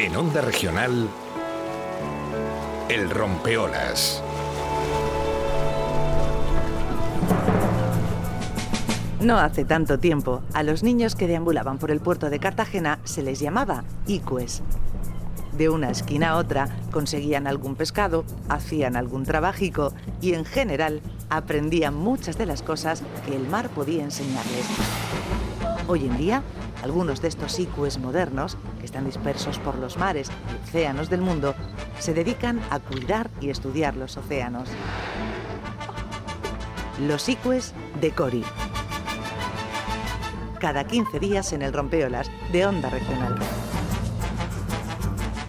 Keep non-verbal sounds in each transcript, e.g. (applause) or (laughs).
En Onda Regional, El Rompeolas. No hace tanto tiempo, a los niños que deambulaban por el puerto de Cartagena se les llamaba icues. De una esquina a otra conseguían algún pescado, hacían algún trabajico y en general aprendían muchas de las cosas que el mar podía enseñarles. Hoy en día, algunos de estos icues modernos, que están dispersos por los mares y océanos del mundo, se dedican a cuidar y estudiar los océanos. Los icues de Cori cada 15 días en el Rompeolas de Onda Regional.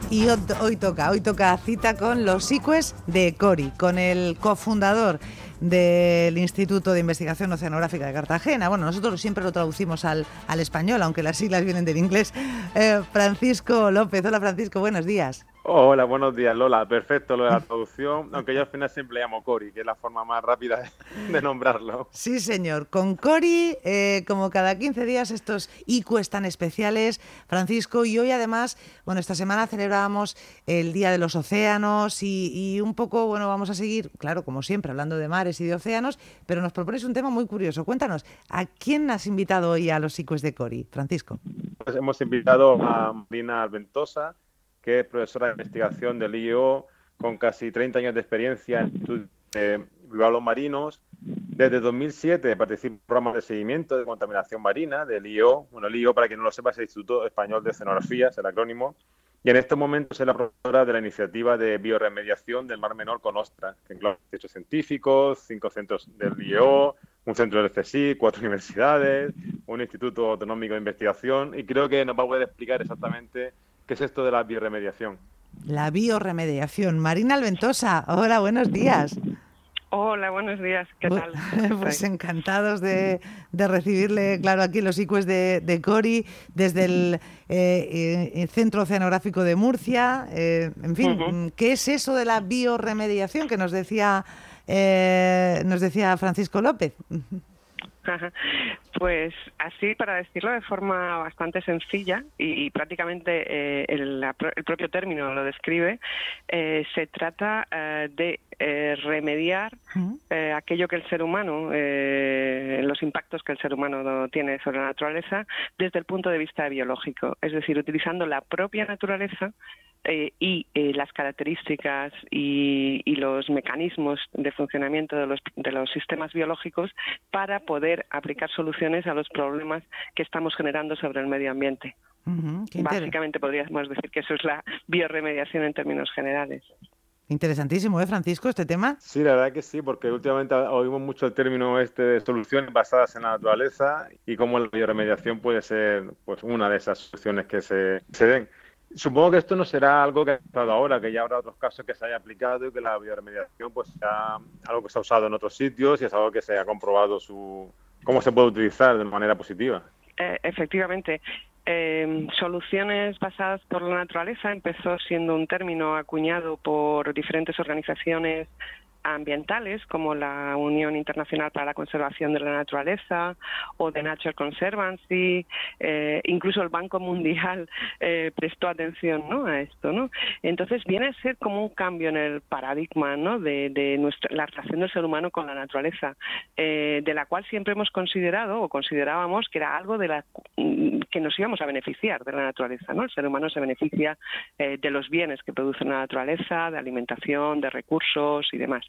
Y hoy toca, hoy toca cita con los ICUES de Cori, con el cofundador del Instituto de Investigación Oceanográfica de Cartagena. Bueno, nosotros siempre lo traducimos al, al español, aunque las siglas vienen del inglés. Eh, Francisco López, hola Francisco, buenos días. Hola, buenos días Lola, perfecto lo de la traducción, aunque yo al final siempre llamo Cori, que es la forma más rápida de nombrarlo. Sí, señor, con Cori, eh, como cada 15 días estos ICUES tan especiales, Francisco, y hoy además, bueno, esta semana celebrábamos el Día de los Océanos y, y un poco, bueno, vamos a seguir, claro, como siempre, hablando de mares y de océanos, pero nos propones un tema muy curioso. Cuéntanos, ¿a quién has invitado hoy a los ICUES de Cori, Francisco? Pues hemos invitado a Marina Alventosa, que es profesora de investigación del IEO con casi 30 años de experiencia en de biólogos marinos. Desde 2007 participa en programas de seguimiento de contaminación marina del IEO. Bueno, el IEO, para quien no lo sepa, es el Instituto Español de Oceanografía, es el acrónimo. Y en estos momentos es la profesora de la iniciativa de bioremediación del Mar Menor con OSTRA, que incluye ocho científicos, cinco centros del IEO, un centro del CSIC, cuatro universidades, un instituto autonómico de investigación, y creo que nos va a poder explicar exactamente ¿Qué es esto de la bioremediación? La bioremediación. Marina Alventosa, hola, buenos días. Hola, buenos días, ¿qué tal? (laughs) Pues encantados de, recibirle, claro, aquí los ICUES de, Cori, desde el, eh, eh, Centro Oceanográfico de Murcia. Eh, en fin, ¿qué es eso de la bioremediación que nos decía, nos decía Francisco López? (laughs) Pues así, para decirlo de forma bastante sencilla y, prácticamente eh, el, propio término lo describe, eh, se trata eh, de remediar aquello que el ser humano, los impactos que el ser humano tiene sobre la naturaleza desde el punto de vista biológico, es decir, utilizando la propia naturaleza eh, y eh, las características y, los mecanismos de funcionamiento de los, de los sistemas biológicos para poder aplicar soluciones a los problemas que estamos generando sobre el medio ambiente. Básicamente podríamos decir que eso es la bioremediación en términos generales. Interesantísimo, ¿eh, Francisco, este tema? Sí, la verdad que sí, porque últimamente oímos mucho el término este de soluciones basadas en la naturaleza y cómo la bioremediación puede ser pues una de esas soluciones que se, se den. Supongo que esto no será algo que ha estado ahora, que ya habrá otros casos que se haya aplicado y que la bioremediación pues sea algo que se ha usado en otros sitios y es algo que se ha comprobado su cómo se puede utilizar de manera positiva. Eh, efectivamente. Eh, soluciones basadas por la naturaleza empezó siendo un término acuñado por diferentes organizaciones ambientales como la Unión Internacional para la Conservación de la Naturaleza o The Nature Conservancy, eh, incluso el Banco Mundial eh, prestó atención ¿no? a esto. ¿no? Entonces viene a ser como un cambio en el paradigma ¿no? de, de nuestra, la relación del ser humano con la naturaleza, eh, de la cual siempre hemos considerado o considerábamos que era algo de la que nos íbamos a beneficiar de la naturaleza. ¿no? El ser humano se beneficia de los bienes que produce la naturaleza, de alimentación, de recursos y demás.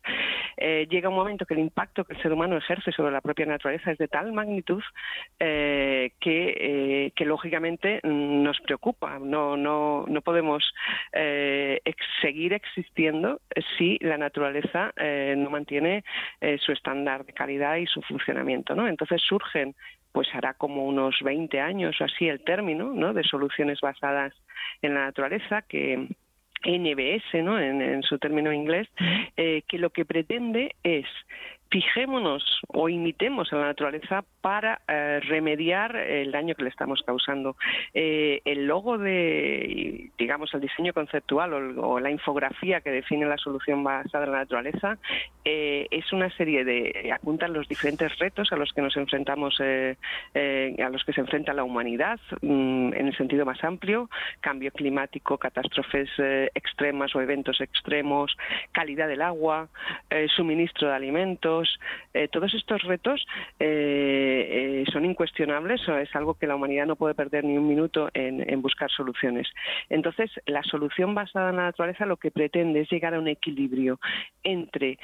Eh, llega un momento que el impacto que el ser humano ejerce sobre la propia naturaleza es de tal magnitud eh, que, eh, que, lógicamente nos preocupa. No, no, no podemos seguir existiendo si la naturaleza no mantiene su estándar de calidad y su funcionamiento. ¿no? Entonces surgen pues hará como unos 20 años o así el término ¿no? de soluciones basadas en la naturaleza que NBS, ¿no? en, su término inglés, eh, que lo que pretende es fijémonos o imitemos a la naturaleza para eh, remediar el daño que le estamos causando. Eh, el logo de, digamos, el diseño conceptual o, la infografía que define la solución basada en la naturaleza eh, es una serie de, apuntan los diferentes retos a los que nos enfrentamos, a los que se enfrenta la humanidad mm, en el sentido más amplio, cambio climático, catástrofes extremas o eventos extremos, calidad del agua, suministro de alimentos, eh, todos estos retos eh, eh, son incuestionables, es algo que la humanidad no puede perder ni un minuto en, buscar soluciones. Entonces, la solución basada en la naturaleza lo que pretende es llegar a un equilibrio entre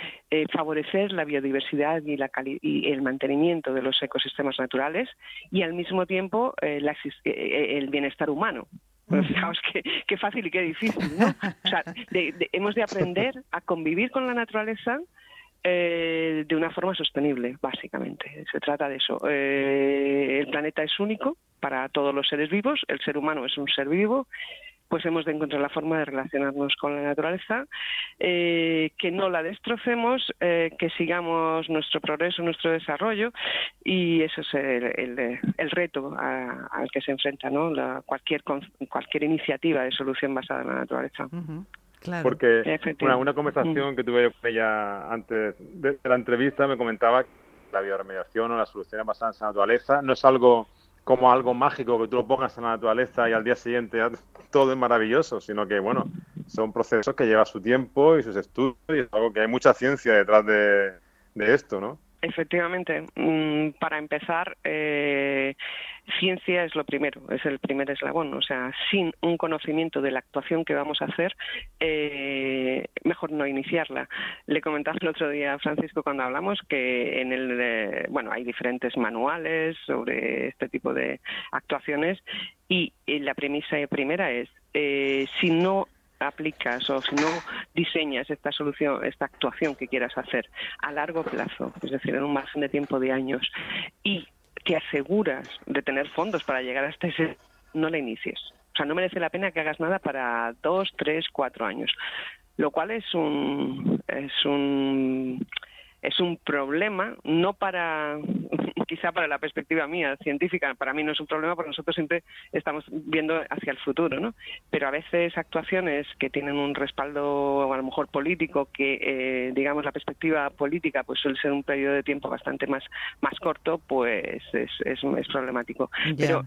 favorecer la biodiversidad y, la y el mantenimiento de los ecosistemas naturales y al mismo tiempo el bienestar humano. fijaos qué, fácil y qué difícil, ¿no? O sea, hemos de aprender a convivir con la naturaleza eh, de una forma sostenible, básicamente. Se trata de eso. Eh, el planeta es único para todos los seres vivos, el ser humano es un ser vivo, pues hemos de encontrar la forma de relacionarnos con la naturaleza, eh, que no la destrocemos, que sigamos nuestro progreso, nuestro desarrollo, y eso es el, reto al que se enfrenta ¿no? la, cualquier, cualquier iniciativa de solución basada en la naturaleza. Porque una, conversación mm. que tuve con ella antes de, la entrevista me comentaba que la bioremediación o las soluciones basadas en la naturaleza no es algo como algo mágico que tú lo pongas en la naturaleza y al día siguiente (laughs) todo es maravilloso, sino que, bueno, son procesos que llevan su tiempo y sus estudios y es algo que hay mucha ciencia detrás de, de esto, ¿no? Efectivamente, mm, para empezar, eh, ciencia es lo primero, es el primer eslabón. O sea, sin un conocimiento de la actuación que vamos a hacer, eh, mejor no iniciarla. Le comentaba el otro día a Francisco cuando hablamos que en el, eh, bueno, hay diferentes manuales sobre este tipo de actuaciones y, la premisa primera es si no aplicas o si no diseñas esta solución, esta actuación que quieras hacer a largo plazo, es decir, en un margen de tiempo de años, y te aseguras de tener fondos para llegar hasta ese, no la inicies. O sea, no merece la pena que hagas nada para dos, tres, cuatro años. Lo cual es un, es un es un problema, no para, (laughs) quizá para la perspectiva mía científica, para mí no es un problema porque nosotros siempre estamos viendo hacia el futuro, ¿no? Pero a veces actuaciones que tienen un respaldo a lo mejor político, que eh, digamos la perspectiva política pues suele ser un periodo de tiempo bastante más, más corto, pues es, es, problemático. Pero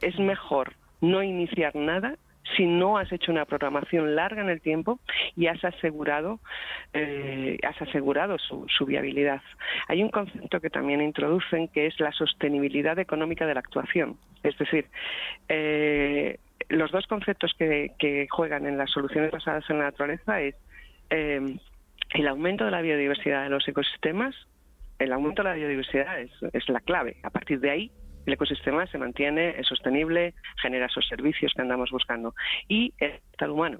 es mejor no iniciar nada si no has hecho una programación larga en el tiempo y has asegurado, eh, has asegurado su, viabilidad. Hay un concepto que también introducen que es la sostenibilidad económica de la actuación. Es decir, eh, los dos conceptos que, juegan en las soluciones basadas en la naturaleza es eh, el aumento de la biodiversidad de los ecosistemas. El aumento de la biodiversidad es la clave. A partir de ahí el ecosistema se mantiene, es sostenible, genera esos servicios que andamos buscando. Y el tal humano,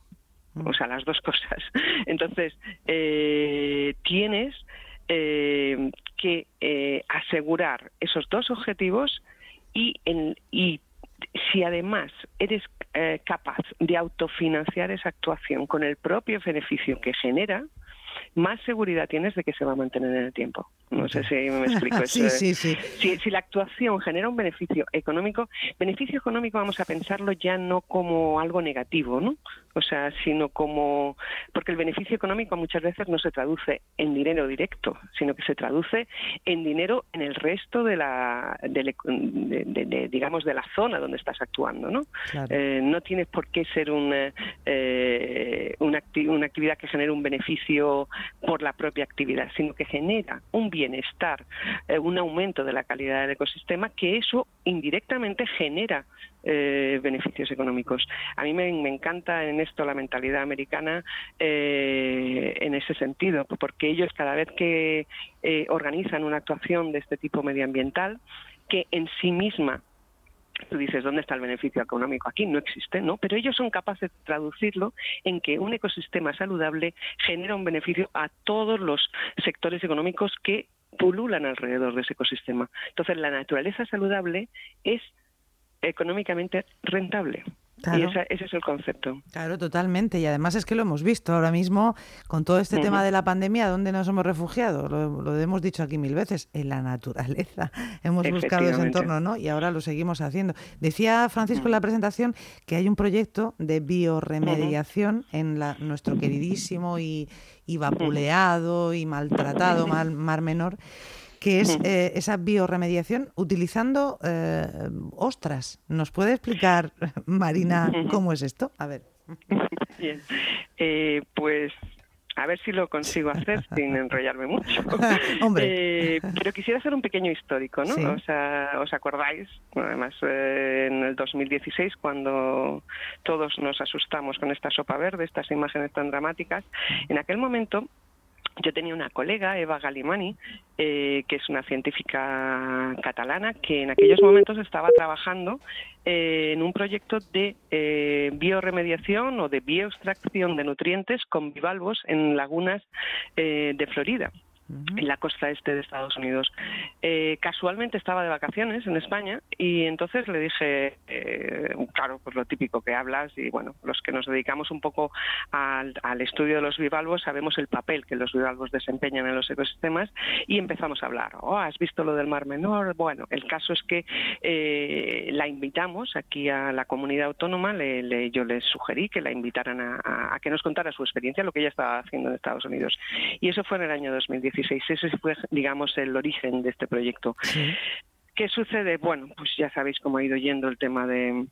o sea, las dos (laughs) cosas. Entonces, eh, tienes eh, que eh, asegurar esos dos objetivos y, en, y si además eres capaz de autofinanciar esa actuación con el propio beneficio que genera, más seguridad tienes de que se va a mantener en el tiempo. No sé si me explico. (laughs) sí, sí, sí. Si, si, la actuación genera un beneficio económico, beneficio económico vamos a pensarlo ya no como algo negativo, ¿no? O sea, sino como... Porque el beneficio económico muchas veces no se traduce en dinero directo, sino que se traduce en dinero en el resto de la, de, digamos, de la zona donde estás actuando, ¿no? Eh, no tienes por qué ser una, eh, una, actividad que genere un beneficio por la propia actividad, sino que genera un bienestar, eh, un aumento de la calidad del ecosistema, que eso indirectamente genera eh, beneficios económicos. A mí me, encanta en esto la mentalidad americana eh, en ese sentido, porque ellos cada vez que organizan una actuación de este tipo medioambiental, que en sí misma Tú dices, ¿dónde está el beneficio económico? Aquí no existe, ¿no? Pero ellos son capaces de traducirlo en que un ecosistema saludable genera un beneficio a todos los sectores económicos que pululan alrededor de ese ecosistema. Entonces, la naturaleza saludable es económicamente rentable. Y ese es el concepto. Claro, totalmente. Y además es que lo hemos visto ahora mismo con todo este tema de la pandemia, ¿dónde nos hemos refugiado? Lo, hemos dicho aquí mil veces, en la naturaleza. (laughs) Hemos buscado ese entorno, ¿no? Y ahora lo seguimos haciendo. Decía Francisco en la presentación que hay un proyecto de bioremediación en la, nuestro queridísimo y, y vapuleado y maltratado Mar Menor que es eh, esa bioremediación utilizando eh, ostras. ¿Nos puede explicar, (laughs) Marina, cómo es esto? A ver. (laughs) Bien, eh, pues a ver si lo consigo hacer (laughs) sin enrollarme mucho. Hombre. Eh, pero quisiera hacer un pequeño histórico, ¿no? O sea, ¿os acordáis? además, eh, en el 2016, cuando todos nos asustamos con esta sopa verde, estas imágenes tan dramáticas, en aquel momento yo tenía una colega, Eva Galimani, eh, que es una científica catalana, que en aquellos momentos estaba trabajando eh, en un proyecto de eh, bioremediación o de bioextracción de nutrientes con bivalvos en lagunas de Florida en la costa este de Estados Unidos. Eh, casualmente estaba de vacaciones en España y entonces le dije, eh, claro, pues lo típico que hablas y bueno, los que nos dedicamos un poco al, estudio de los bivalvos sabemos el papel que los bivalvos desempeñan en los ecosistemas y empezamos a hablar. Oh, ¿has visto lo del Mar Menor? Bueno, el caso es que eh, la invitamos aquí a la comunidad autónoma, le, yo les sugerí que la invitaran a, a que nos contara su experiencia, lo que ella estaba haciendo en Estados Unidos. Y eso fue en el año 2010 ese fue, digamos, el origen de este proyecto. ¿Qué sucede? Bueno, pues ya sabéis cómo ha ido yendo el tema de,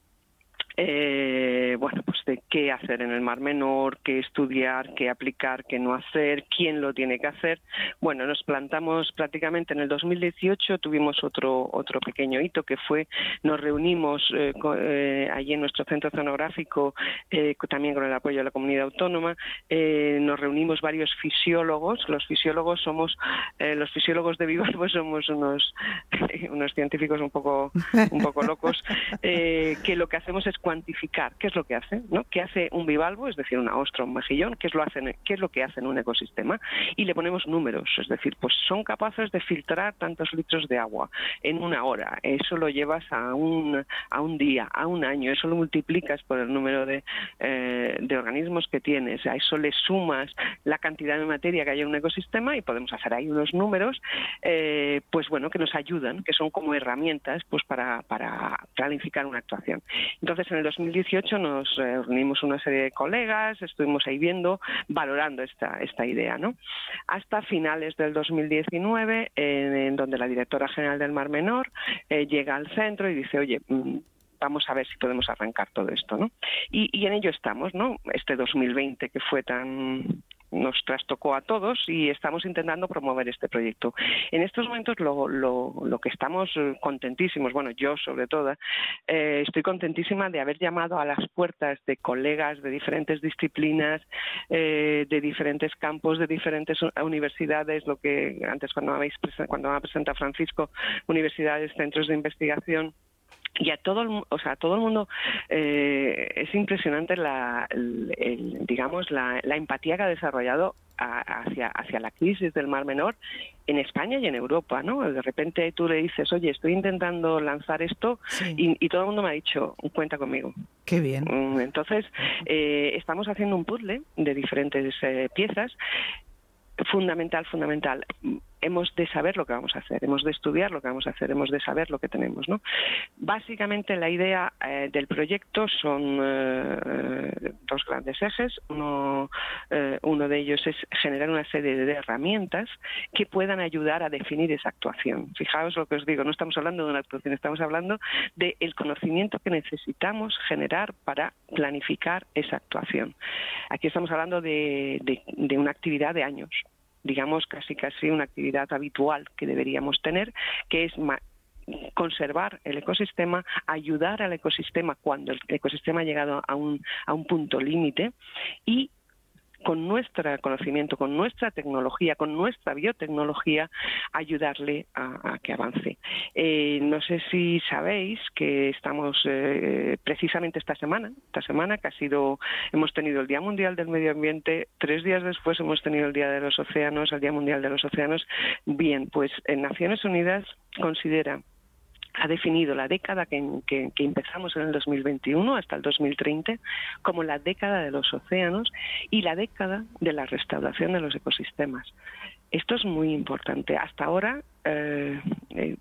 eh, bueno, pues de qué hacer en el Mar Menor, qué estudiar, qué aplicar, qué no hacer, quién lo tiene que hacer. Bueno, nos plantamos prácticamente en el 2018, tuvimos otro otro pequeño hito que fue nos reunimos eh, eh, allí en nuestro centro zonográfico, eh, también con el apoyo de la comunidad autónoma, nos reunimos varios fisiólogos. Los fisiólogos somos los fisiólogos de Vivalvo (laughs) somos unos (laughs) unos científicos un poco un poco locos (laughs) que lo que hacemos es cuantificar qué es lo que hace, ¿no? ¿Qué hace un bivalvo, es decir, una ostra, un mejillón? ¿Qué es, lo hacen, ¿Qué es lo que hace en un ecosistema? Y le ponemos números, es decir, pues son capaces de filtrar tantos litros de agua en una hora. Eso lo llevas a un, a un día, a un año. Eso lo multiplicas por el número de, eh, de organismos que tienes. A eso le sumas la cantidad de materia que hay en un ecosistema y podemos hacer ahí unos números, eh, pues bueno, que nos ayudan, que son como herramientas pues para, para planificar una actuación. Entonces, en el 2018 nos reunimos una serie de colegas, estuvimos ahí viendo, valorando esta, esta idea, ¿no? Hasta finales del 2019, en, donde la directora general del Mar Menor eh, llega al centro y dice, oye, mm, vamos a ver si podemos arrancar todo esto, ¿no? Y, y, en ello estamos, ¿no? Este 2020 que fue tan nos trastocó a todos y estamos intentando promover este proyecto. En estos momentos lo, lo, lo que estamos eh, contentísimos, bueno, yo sobre todo, eh, estoy contentísima de haber llamado a las puertas de colegas de diferentes disciplinas, eh, de diferentes campos, de diferentes universidades, lo que antes cuando habéis cuando me ha presentado Francisco, universidades, centros de investigación y a todo el, o sea, todo el mundo eh, es impresionante la digamos la, empatía que ha desarrollado hacia hacia la crisis del Mar Menor en España y en Europa no de repente tú le dices oye estoy intentando lanzar esto y, todo el mundo me ha dicho cuenta conmigo qué bien. Mm, entonces eh, estamos haciendo un puzzle de diferentes eh, piezas. Fundamental, fundamental. Hemos de saber lo que vamos a hacer, hemos de estudiar lo que vamos a hacer, hemos de saber lo que tenemos. Básicamente la idea eh, del proyecto son eh, dos grandes ejes. Uno, eh, uno de ellos es generar una serie de herramientas que puedan ayudar a definir esa actuación. Fijaos lo que os digo, no estamos hablando de una actuación, estamos hablando del conocimiento que necesitamos generar para planificar esa actuación. Aquí estamos hablando de una actividad de años digamos, casi casi una actividad habitual que deberíamos tener, que es conservar el ecosistema, ayudar al ecosistema cuando el ecosistema ha llegado a un, a un punto límite y con nuestro conocimiento, con nuestra tecnología, con nuestra biotecnología, ayudarle a, que avance. Eh, no sé si sabéis que estamos eh, precisamente esta semana, esta semana que ha sido, hemos tenido el Día Mundial del Medio Ambiente, tres días después hemos tenido el Día de los Océanos, el Día Mundial de los Océanos. Bien, pues en Naciones Unidas considera ha definido la década que, empezamos en el 2021 hasta el 2030 como la década de los océanos y la década de la restauración de los ecosistemas. Esto es muy importante. Hasta ahora eh, eh,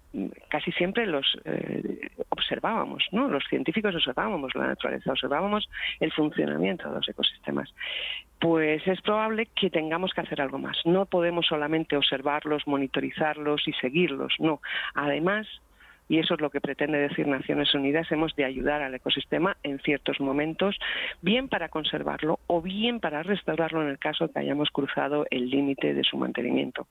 casi siempre los eh, observábamos, ¿no? Los científicos observábamos la naturaleza, observábamos el funcionamiento de los ecosistemas. Pues es probable que tengamos que hacer algo más. No podemos solamente observarlos, monitorizarlos y seguirlos, no. Además, y eso es lo que pretende decir Naciones Unidas, hemos de ayudar al ecosistema en ciertos momentos, bien para conservarlo o bien para restaurarlo en el caso que hayamos cruzado el límite de su mantenimiento.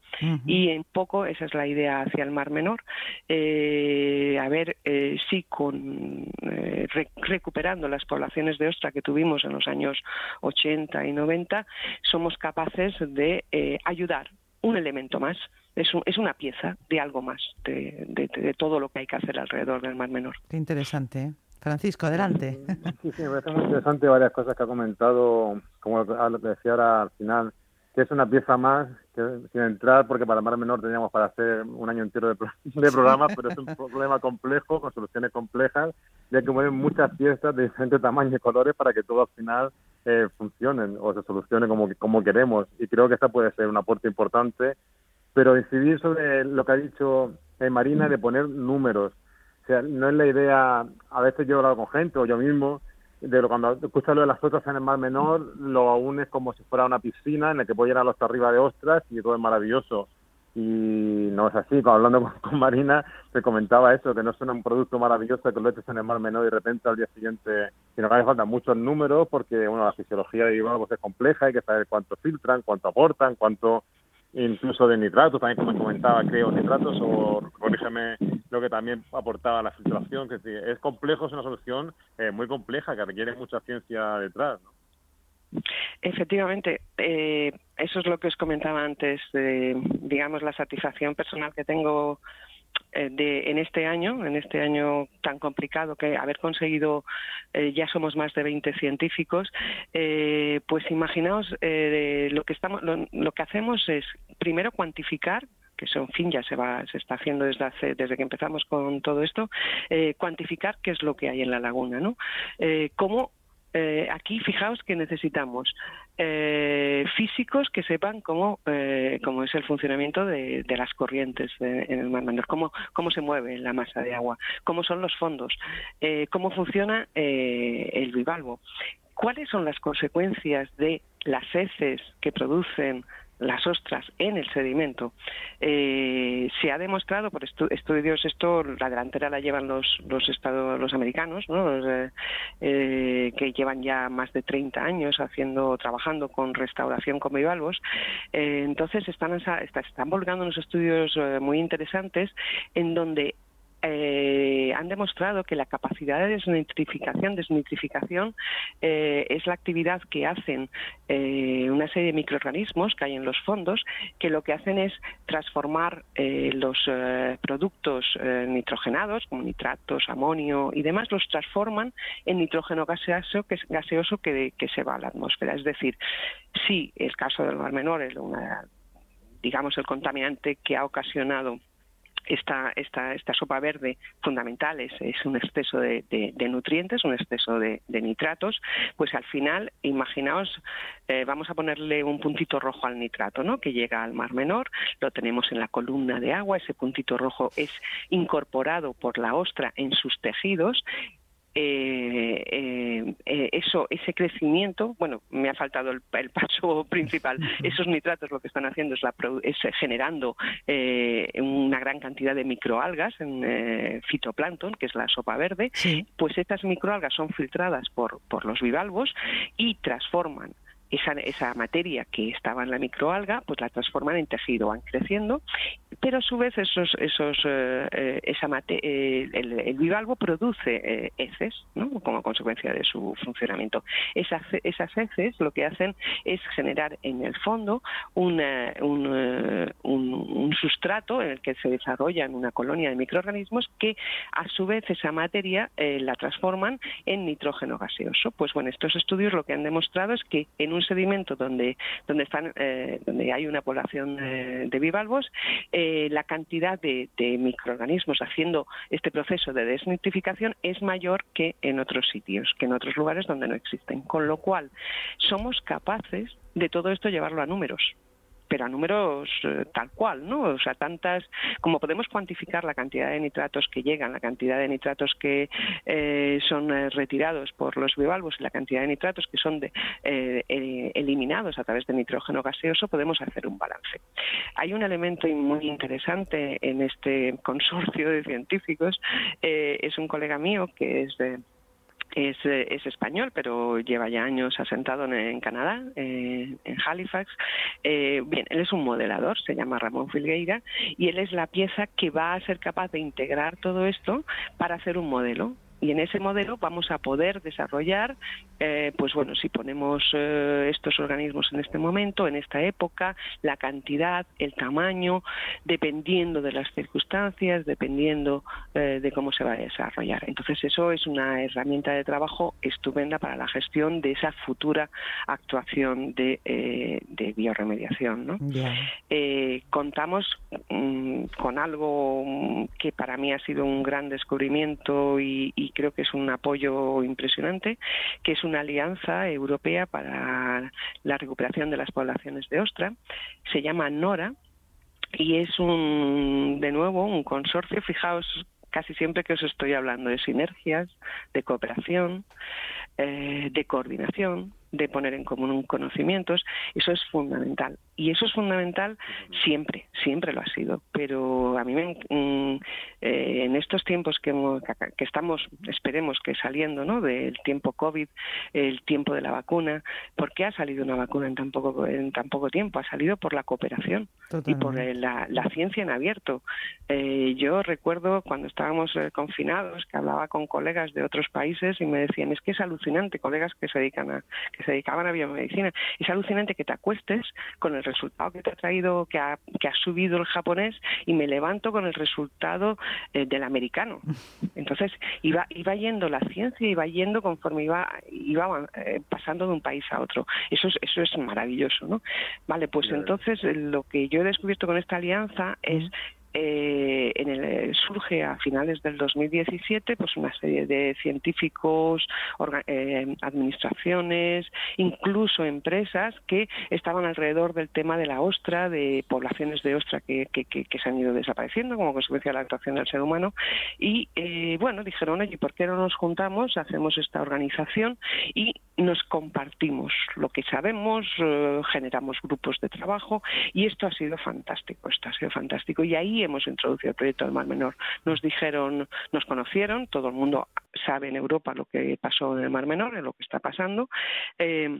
Y en poco esa es la idea hacia el Mar Menor. Eh, a ver eh, si con eh, recuperando las poblaciones de ostra que tuvimos en los años 80 y 90 somos capaces de ayudar un elemento más es, es una pieza de algo más, de, de, todo lo que hay que hacer alrededor del Mar Menor. Qué interesante. ¿eh? Francisco, adelante. Sí, sí, me parece muy interesante varias cosas que ha comentado, como lo que decía ahora al final, que es una pieza más que, sin entrar, porque para el Mar Menor teníamos para hacer un año entero de, de programas, pero es un problema complejo, con soluciones complejas, y hay que mover muchas piezas de diferentes tamaños y colores para que todo al final eh, funcionen o se solucione como, como queremos. Y creo que esta puede ser un aporte importante pero incidir sobre lo que ha dicho eh, Marina de poner números. O sea, no es la idea, a veces yo he hablado con gente o yo mismo, de lo, cuando escuchas lo de las otras en el mar menor, lo unes como si fuera una piscina en la que puedes llenar hasta arriba de ostras y todo es maravilloso. Y no es así, cuando hablando (laughs) con, Marina te comentaba eso, que no es un producto maravilloso que lo eches en el mar menor y de repente al día siguiente, sino que hace falta muchos números porque bueno, la fisiología de pues es compleja, hay que saber cuánto filtran, cuánto aportan, cuánto incluso de nitratos, también como comentaba, creo, nitratos, o corrígeme lo que también aportaba la filtración, que es complejo, es una solución eh, muy compleja que requiere mucha ciencia detrás. Efectivamente, eh, eso es lo que os comentaba antes, de, digamos, la satisfacción personal que tengo de, en este año, en este año tan complicado que haber conseguido, eh, ya somos más de 20 científicos, eh, pues imaginaos lo que estamos, lo, que hacemos es primero cuantificar que eso en fin ya se va se está haciendo desde hace, desde que empezamos con todo esto cuantificar qué es lo que hay en la laguna no cómo eh, aquí fijaos que necesitamos eh, físicos que sepan cómo, eh, cómo es el funcionamiento de, las corrientes en el mar menor, cómo, cómo se mueve la masa de agua, cómo son los fondos, cómo funciona el bivalvo, cuáles son las consecuencias de las heces que producen las ostras en el sedimento. Eh, se ha demostrado por estudios, esto la delantera la llevan los, los estados, los americanos, eh, eh, que llevan ya más de 30 años haciendo, trabajando con restauración con bivalvos. entonces están, están volcando unos estudios muy interesantes en donde eh, han demostrado que la capacidad de desnitrificación, desnitrificación eh, es la actividad que hacen eh, una serie de microorganismos que hay en los fondos, que lo que hacen es transformar los productos nitrogenados, como nitratos, amonio y demás, los transforman en nitrógeno gaseoso que, gaseoso que, se va a la atmósfera. Es decir, si el caso del mar menor es digamos el contaminante que ha ocasionado esta, esta, esta sopa verde fundamental es, un exceso de, nutrientes, un exceso de, nitratos, pues al final, imaginaos, eh, vamos a ponerle un puntito rojo al nitrato, ¿no? Que llega al mar menor, lo tenemos en la columna de agua, ese puntito rojo es incorporado por la ostra en sus tejidos eh, eh, eh, eso, ese crecimiento, bueno, me ha faltado el, paso (laughs) principal, esos nitratos lo que están haciendo es, la, es generando eh, una gran cantidad de microalgas en fitoplancton, que es la sopa verde, pues estas microalgas son filtradas por, por los bivalvos y transforman esa, esa materia que estaba en la microalga, pues la transforman en tejido, van creciendo, pero a su vez esos, esos, eh, eh, esa mate, eh, el, bivalvo produce heces, ¿no? como consecuencia de su funcionamiento. Esas, esas heces lo que hacen es generar en el fondo un, un, un, sustrato en el que se desarrollan una colonia de microorganismos que a su vez esa materia la transforman en nitrógeno gaseoso. Pues bueno, estos estudios lo que han demostrado es que en un un sedimento donde donde están eh, donde hay una población de bivalvos, eh, la cantidad de, microorganismos haciendo este proceso de desnitrificación es mayor que en otros sitios, que en otros lugares donde no existen. Con lo cual, somos capaces de todo esto llevarlo a números pero a números eh, tal cual, ¿no? O sea, tantas, como podemos cuantificar la cantidad de nitratos que llegan, la cantidad de nitratos que eh, son eh, retirados por los bivalvos y la cantidad de nitratos que son de, eliminados a través de nitrógeno gaseoso, podemos hacer un balance. Hay un elemento muy interesante en este consorcio de científicos, es un colega mío que es de es, eh, es, español, pero lleva ya años asentado en, Canadá, eh, en Halifax. Eh, bien, él es un modelador, se llama Ramón Filgueira, y él es la pieza que va a ser capaz de integrar todo esto para hacer un modelo y en ese modelo vamos a poder desarrollar, eh, pues bueno, si ponemos eh, estos organismos en este momento, en esta época, la cantidad, el tamaño, dependiendo de las circunstancias, dependiendo eh, de cómo se va a desarrollar. Entonces eso es una herramienta de trabajo estupenda para la gestión de esa futura actuación de, de bioremediación. ¿no? contamos mm, con algo que para mí ha sido un gran descubrimiento y creo que es un apoyo impresionante, que es una alianza europea para la recuperación de las poblaciones de ostra. Se llama NORA y es un, de nuevo, un consorcio. Fijaos casi siempre que os estoy hablando de sinergias, de cooperación, eh, de coordinación, de poner en común conocimientos, eso es fundamental. Y eso es fundamental siempre, siempre lo ha sido. Pero a mí me, mm, eh, en estos tiempos que, que estamos, esperemos que saliendo ¿no? del tiempo COVID, el tiempo de la vacuna, ¿por qué ha salido una vacuna en tan poco, en tan poco tiempo? Ha salido por la cooperación y por eh, la, ciencia en abierto. Eh, yo recuerdo cuando estábamos confinados que hablaba con colegas de otros países y me decían, es que es alucinante, colegas que se dedican a, que se dedicaban a biomedicina, es alucinante que te acuestes con el resultado que te ha traído, que ha, que ha subido el japonés y me levanto con el resultado eh, del americano. (laughs) Entonces iba, iba yendo la ciencia, iba yendo conforme iba, iba eh, pasando de un país a otro. Eso es, eso es maravilloso, ¿no? Vale, pues entonces lo que yo he descubierto con esta alianza es eh, en el, surge a finales del 2017 pues una serie de científicos, eh, administraciones, incluso empresas que estaban alrededor del tema de la ostra, de poblaciones de ostra que, que, que, se han ido desapareciendo como consecuencia de la actuación del ser humano. Y eh, bueno, dijeron, oye, ¿por qué no nos juntamos, hacemos esta organización y nos compartimos lo que sabemos, eh, generamos grupos de trabajo y esto ha sido fantástico, esto ha sido fantástico. Y ahí hemos introducido el proyecto del Mar Menor. Nos dijeron, nos conocieron, todo el mundo sabe en Europa lo que pasó en el Mar Menor, en lo que está pasando. Eh,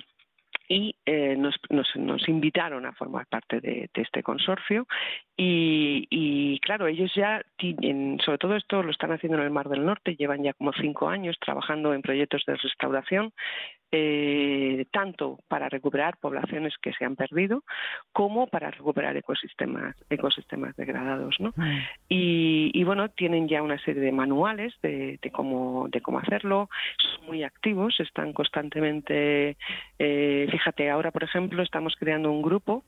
y eh, nos, invitaron a formar parte de, este consorcio y, claro, ellos ya, tienen, sobre todo esto lo están haciendo en el Mar del Norte, llevan ya como cinco años trabajando en proyectos de restauración eh, tanto para recuperar poblaciones que se han perdido como para recuperar ecosistemas ecosistemas degradados ¿no? Mm. y, bueno tienen ya una serie de manuales de, cómo de cómo hacerlo son muy activos están constantemente eh, fíjate ahora por ejemplo estamos creando un grupo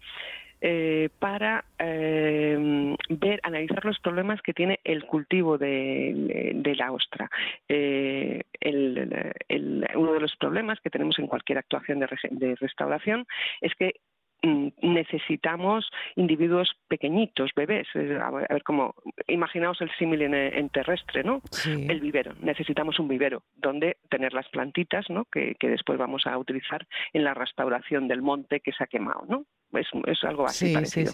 eh, para eh, ver, analizar los problemas que tiene el cultivo de, la ostra. Eh, uno de los problemas que tenemos en cualquier actuación de, restauración es que mm, necesitamos individuos pequeñitos, bebés. A ver cómo, imaginaos el símil en, terrestre, ¿no? El vivero. Necesitamos un vivero donde tener las plantitas, ¿no? Que, que, después vamos a utilizar en la restauración del monte que se ha quemado, ¿no? Es, algo así parecido.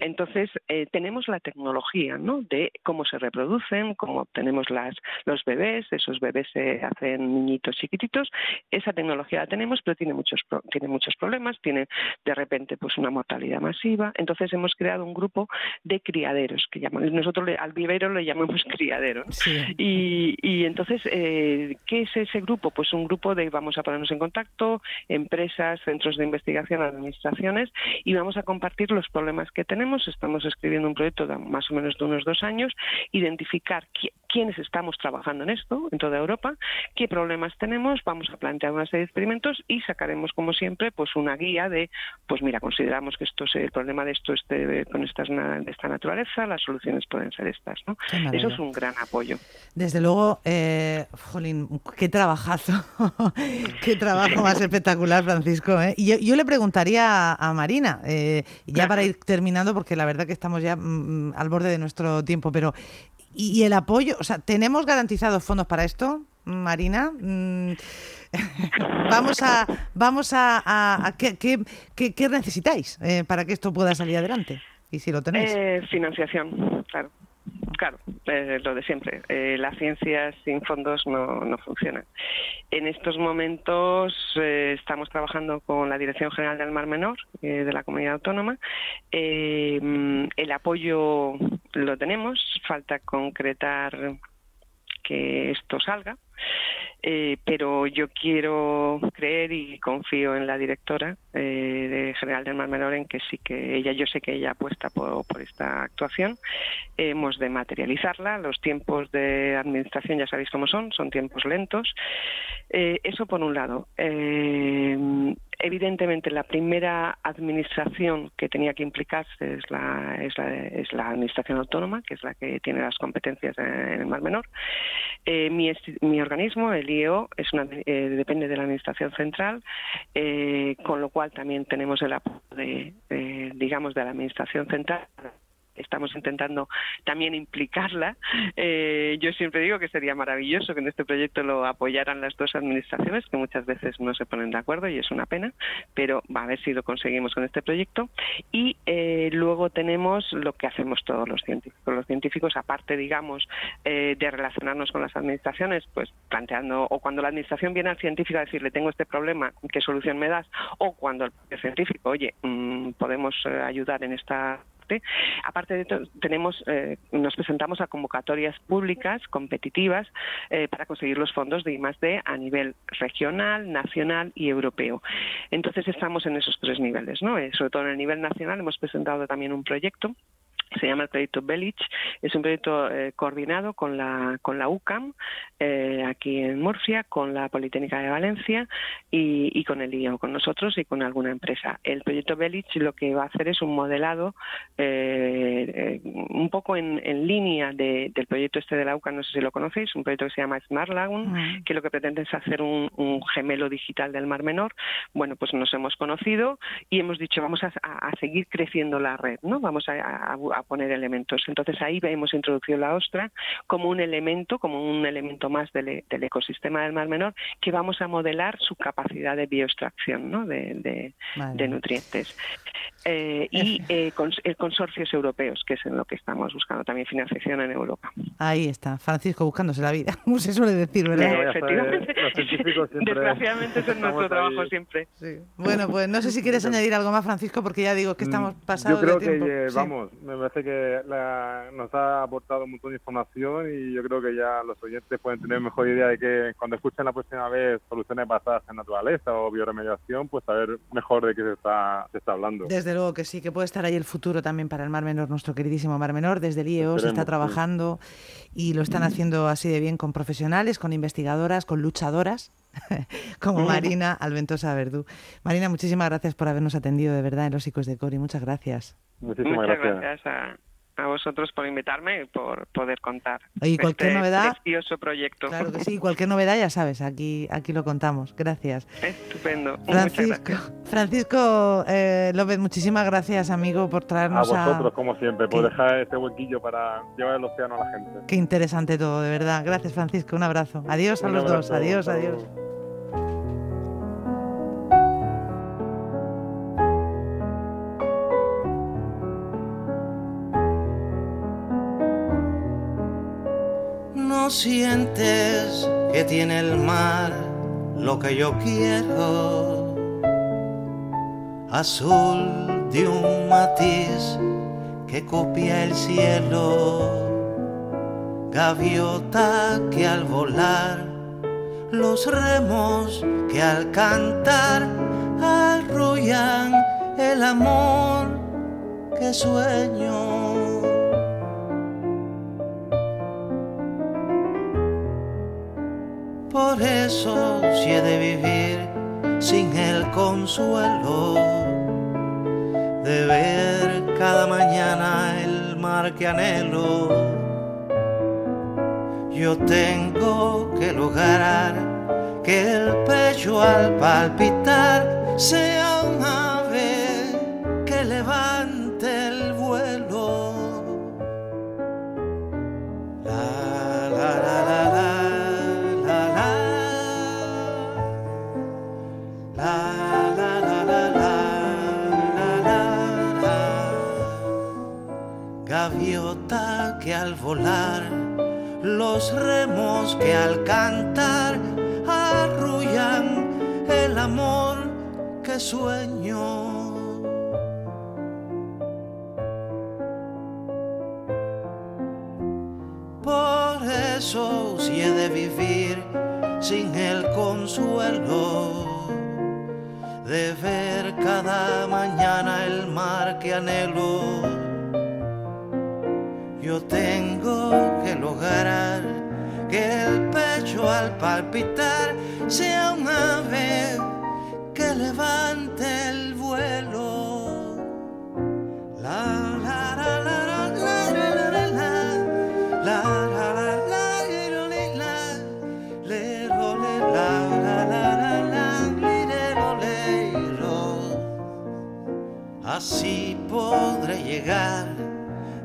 Entonces, eh, tenemos la tecnología ¿no? de cómo se reproducen, cómo obtenemos las, los bebés, esos bebés se hacen niñitos chiquititos, esa tecnología la tenemos, pero tiene muchos, tiene muchos problemas, tiene de repente pues una mortalidad masiva. Entonces, hemos creado un grupo de criaderos, que llaman, nosotros al vivero le llamamos (laughs) criadero. Y, y, entonces, eh, ¿qué es ese grupo? Pues un grupo de, vamos a ponernos en contacto, empresas, centros de investigación, administraciones, y vamos a compartir los problemas que tenemos. Estamos escribiendo un proyecto de más o menos de unos dos años, identificar quiénes estamos trabajando en esto en toda Europa, qué problemas tenemos, vamos a plantear una serie de experimentos y sacaremos, como siempre, pues una guía de, pues mira, consideramos que esto es el problema de esto este, con estas, de esta naturaleza, las soluciones pueden ser estas. ¿no? Eso es un gran apoyo. Desde luego, eh, jolín, qué trabajazo, (laughs) qué trabajo (laughs) más espectacular, Francisco. ¿eh? Y yo, le preguntaría a, Marina, eh, ya para ir terminando, porque la verdad que estamos ya mm, al borde de nuestro tiempo, pero ¿y, el apoyo? O sea, ¿tenemos garantizados fondos para esto, Marina? Mm, (laughs) vamos a, vamos a, ¿qué, qué, necesitáis eh, para que esto pueda salir adelante? Y si lo tenéis. Eh, financiación, claro. Claro, eh, lo de siempre. Eh, las ciencias sin fondos no, no funcionan. En estos momentos eh, estamos trabajando con la Dirección General del Mar Menor de la Comunidad Autónoma. el apoyo lo tenemos, falta concretar que esto salga. Eh, pero yo quiero creer y confío en la directora eh, de General del Mar Menor en que sí que ella, yo sé que ella apuesta por, esta actuación. hemos de materializarla. Los tiempos de administración ya sabéis cómo son, son tiempos lentos. Eh, eso por un lado. Evidentemente, la primera administración que tenía que implicarse es la, es la, es la Administración Autónoma, que es la que tiene las competencias en el Mar Menor. Eh, mi, mi, organismo, el IEO, es una, eh, depende de la Administración Central, eh, con lo cual también tenemos el apoyo de, digamos, de la Administración Central estamos intentando también implicarla. Eh, yo siempre digo que sería maravilloso que en este proyecto lo apoyaran las dos administraciones, que muchas veces no se ponen de acuerdo y es una pena, pero va a ver si lo conseguimos con este proyecto. Y eh, luego tenemos lo que hacemos todos los científicos. Los científicos, aparte, digamos, eh, de relacionarnos con las administraciones, pues planteando, o cuando la administración viene al científico a decirle, tengo este problema, ¿qué solución me das? O cuando el científico, oye, mm, podemos ayudar en esta Aparte de esto, tenemos, eh, nos presentamos a convocatorias públicas competitivas eh, para conseguir los fondos de I+D a nivel regional, nacional y europeo. Entonces estamos en esos tres niveles, ¿no? Eh, sobre todo en el nivel nacional hemos presentado también un proyecto se llama el proyecto Belich, es un proyecto eh, coordinado con la, con la UCAM, eh, aquí en Murcia, con la Politécnica de Valencia y, y, con el IO, con nosotros y con alguna empresa. El proyecto Belich lo que va a hacer es un modelado eh, un poco en, en línea del proyecto este de la UCAM, no sé si lo conocéis, un proyecto que se llama Smart Lagoon, mm. que lo que pretende es hacer un, un, gemelo digital del Mar Menor. Bueno, pues nos hemos conocido y hemos dicho vamos a, a seguir creciendo la red, ¿no? Vamos a, a poner elementos. Entonces ahí hemos introducido la ostra como un elemento, como un elemento más del, ecosistema del Mar Menor, que vamos a modelar su capacidad de bioextracción ¿no? de, nutrientes. Eh, y eh, consorcios europeos, que es en lo que estamos buscando también financiación en Europa. Ahí está, Francisco buscándose la vida, (laughs) como se suele decir, ¿verdad? efectivamente. Desgraciadamente es nuestro trabajo siempre. Bueno, pues no sé si quieres añadir algo más, Francisco, porque ya digo que estamos mm, pasados Yo creo de tiempo. que, vamos, me parece que nos ha aportado un montón de información y yo creo que ya los oyentes pueden tener mejor idea de que cuando escuchen la próxima vez soluciones basadas en naturaleza o bioremediación, pues saber mejor de qué se está, se está hablando. Desde luego que sí, que puede estar ahí el futuro también para el Mar Menor, nuestro queridísimo Mar Menor. Desde el IEO se está trabajando y lo están haciendo así de bien con profesionales, con investigadoras, con luchadoras (laughs) como Marina Alventosa Verdú. Marina, muchísimas gracias por habernos atendido de verdad en los Icos de Cori. Muchas gracias. Muchísimas Muchas gracias. a, a vosotros por invitarme y por poder contar y cualquier este novedad, precioso proyecto. Claro que sí, (laughs) cualquier novedad ya sabes, aquí, aquí lo contamos. Gracias. Estupendo. Francisco, Francisco eh, López, muchísimas gracias, amigo, por traernos a... vosotros, como siempre, por dejar este huequillo para llevar el océano a la gente. Qué interesante todo, de verdad. Gracias, Francisco. Un abrazo. Adiós a los dos. Adiós, adiós. Sientes que tiene el mar lo que yo quiero, azul de un matiz que copia el cielo, gaviota que al volar, los remos que al cantar arrollan el amor. Que sueño Por eso si he de vivir sin el consuelo de ver cada mañana el mar que anhelo. Yo tengo que lograr que el pecho al palpitar sea un que al volar, los remos que al cantar arrullan el amor que sueño. Por eso si de vivir sin el consuelo de ver cada mañana el mar que anhelo. Yo tengo que lograr que el pecho al palpitar sea un ave que levante el vuelo. La, la, la, la. Así podré llegar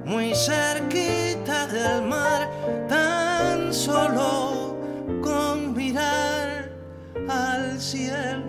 muy cerquita del mar, tan solo con mirar al cielo.